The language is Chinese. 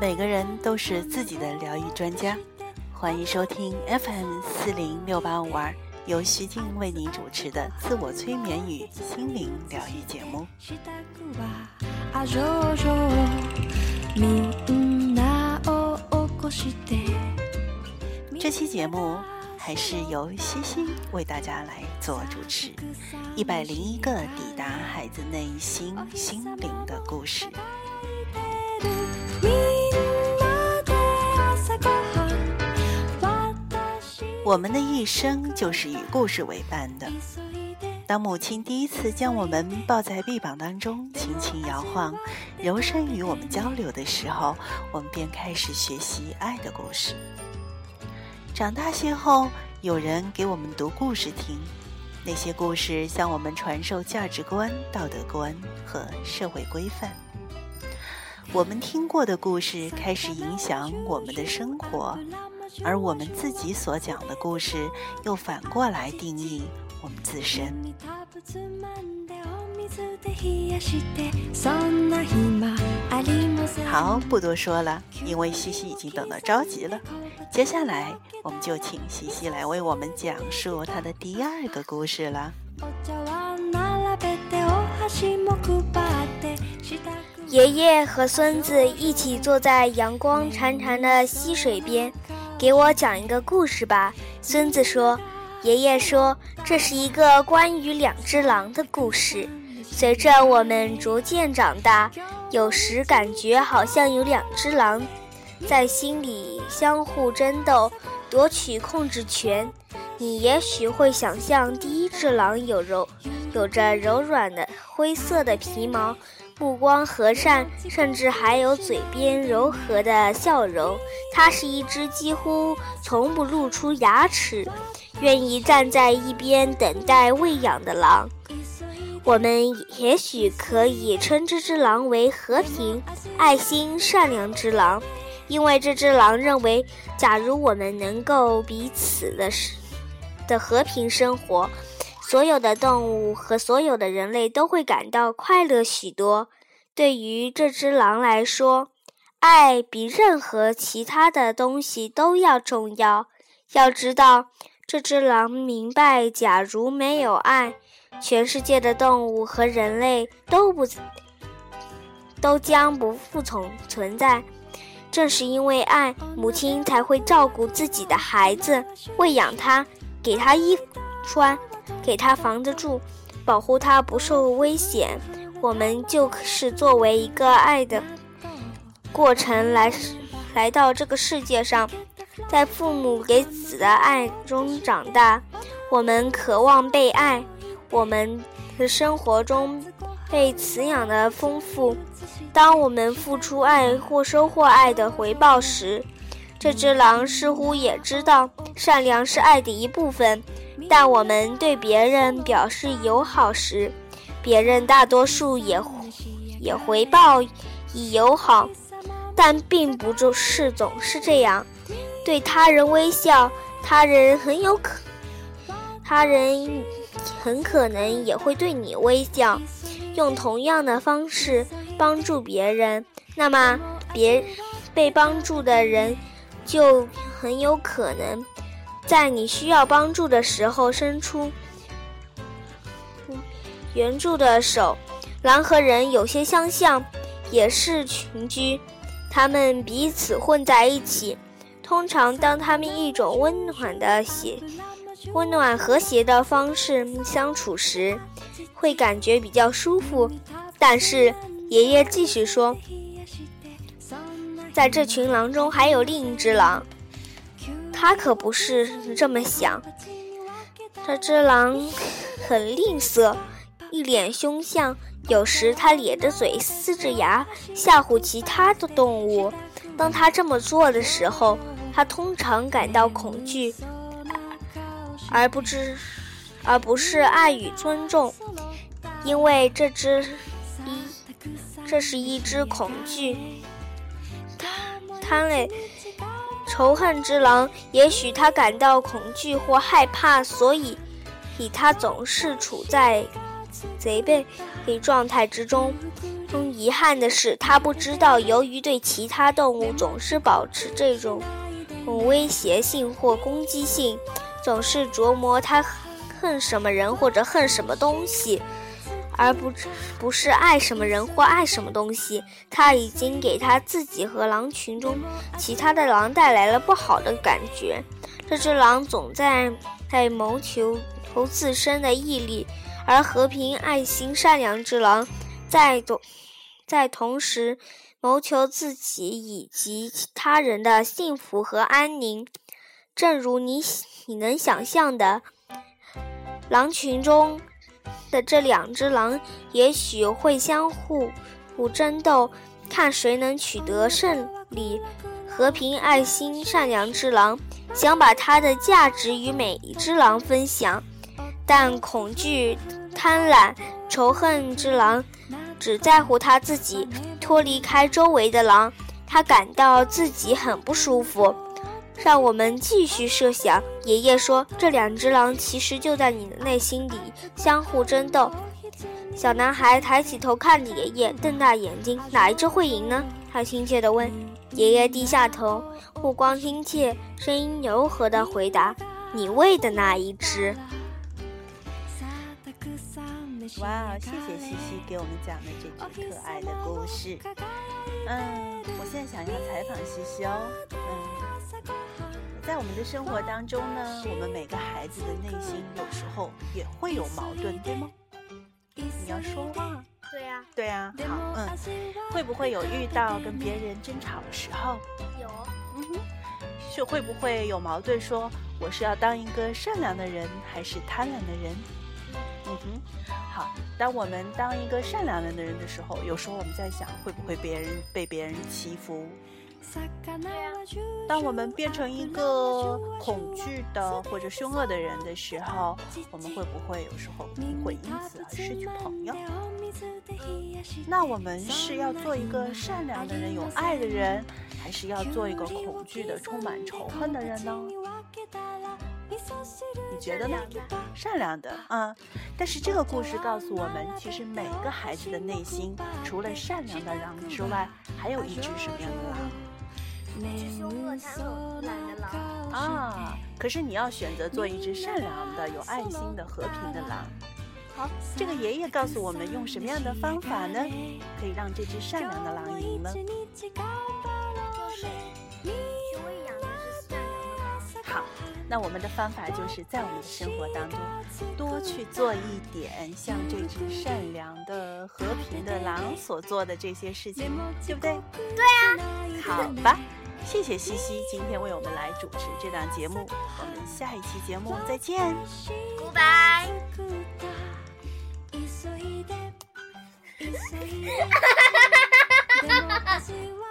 每个人都是自己的疗愈专家，欢迎收听 FM 四零六八五二，由徐静为您主持的自我催眠与心灵疗愈节目。这期节目还是由西西为大家来做主持，一百零一个抵达孩子内心心灵的故事。我们的一生就是以故事为伴的。当母亲第一次将我们抱在臂膀当中，轻轻摇晃，柔声与我们交流的时候，我们便开始学习爱的故事。长大些后，有人给我们读故事听，那些故事向我们传授价值观、道德观和社会规范。我们听过的故事开始影响我们的生活。而我们自己所讲的故事，又反过来定义我们自身。好，不多说了，因为西西已经等得着急了。接下来，我们就请西西来为我们讲述他的第二个故事了。爷爷和孙子一起坐在阳光潺潺的溪水边。给我讲一个故事吧，孙子说。爷爷说，这是一个关于两只狼的故事。随着我们逐渐长大，有时感觉好像有两只狼，在心里相互争斗，夺取控制权。你也许会想象，第一只狼有柔，有着柔软的灰色的皮毛。目光和善，甚至还有嘴边柔和的笑容。它是一只几乎从不露出牙齿、愿意站在一边等待喂养的狼。我们也许可以称这只狼为和平、爱心、善良之狼，因为这只狼认为，假如我们能够彼此的的和平生活。所有的动物和所有的人类都会感到快乐许多。对于这只狼来说，爱比任何其他的东西都要重要。要知道，这只狼明白，假如没有爱，全世界的动物和人类都不都将不复存存在。正是因为爱，母亲才会照顾自己的孩子，喂养他，给他衣服穿。给他房子住，保护他不受危险。我们就是作为一个爱的过程来来到这个世界上，在父母给子的爱中长大。我们渴望被爱，我们的生活中被滋养的丰富。当我们付出爱或收获爱的回报时，这只狼似乎也知道善良是爱的一部分。但我们对别人表示友好时，别人大多数也也回报以友好，但并不是总是这样。对他人微笑，他人很有可，他人很可能也会对你微笑，用同样的方式帮助别人。那么，别被帮助的人就很有可能。在你需要帮助的时候，伸出援助的手。狼和人有些相像，也是群居，它们彼此混在一起。通常，当它们一种温暖的协、温暖和谐的方式相处时，会感觉比较舒服。但是，爷爷继续说，在这群狼中，还有另一只狼。他可不是这么想。这只狼很吝啬，一脸凶相。有时他咧着嘴，呲着牙，吓唬其他的动物。当他这么做的时候，他通常感到恐惧，而不知，而不是爱与尊重，因为这只一，这是一只恐惧、贪婪、仇恨之狼。也许他感到恐惧或害怕，所以，以他总是处在贼备状态之中。中遗憾的是，他不知道，由于对其他动物总是保持这种威胁性或攻击性。总是琢磨他恨什么人或者恨什么东西，而不不是爱什么人或爱什么东西。他已经给他自己和狼群中其他的狼带来了不好的感觉。这只狼总在在谋求求自身的毅力，而和平、爱心、善良之狼在同在同时谋求自己以及他人的幸福和安宁。正如你你能想象的，狼群中的这两只狼也许会相互互争斗，看谁能取得胜利。和平、爱心、善良之狼想把它的价值与每一只狼分享，但恐惧、贪婪、仇恨之狼只在乎他自己，脱离开周围的狼，他感到自己很不舒服。让我们继续设想。爷爷说：“这两只狼其实就在你的内心里相互争斗。”小男孩抬起头看着爷爷，瞪大眼睛：“哪一只会赢呢？”他亲切地问。爷爷低下头，目光亲切，声音柔和地回答：“你喂的那一只。”哇，谢谢西西给我们讲的这句可爱的故事。嗯，我现在想要采访西西哦。嗯，在我们的生活当中呢，我们每个孩子的内心有时候也会有矛盾，对吗？你要说话。对呀。对呀。好，嗯，会不会有遇到跟别人争吵的时候？有。嗯哼。是会不会有矛盾？说我是要当一个善良的人，还是贪婪的人？嗯哼。好，当我们当一个善良的人的时候，有时候我们在想，会不会别人被别人欺负？当我们变成一个恐惧的或者凶恶的人的时候，我们会不会有时候会因此而失去朋友？那我们是要做一个善良的人、有爱的人，还是要做一个恐惧的、充满仇恨的人呢？你觉得呢？善良的，嗯。但是这个故事告诉我们，其实每个孩子的内心，除了善良的狼之外，还有一只什么样的狼？凶恶贪婪的狼。啊！可是你要选择做一只善良的、有爱心的、和平的狼。好，这个爷爷告诉我们用什么样的方法呢？可以让这只善良的狼赢呢？那我们的方法就是在我们的生活当中多去做一点像这只善良的、和平的狼所做的这些事情，对不对？对啊。好吧，谢谢西西今天为我们来主持这档节目，我们下一期节目再见。goodbye。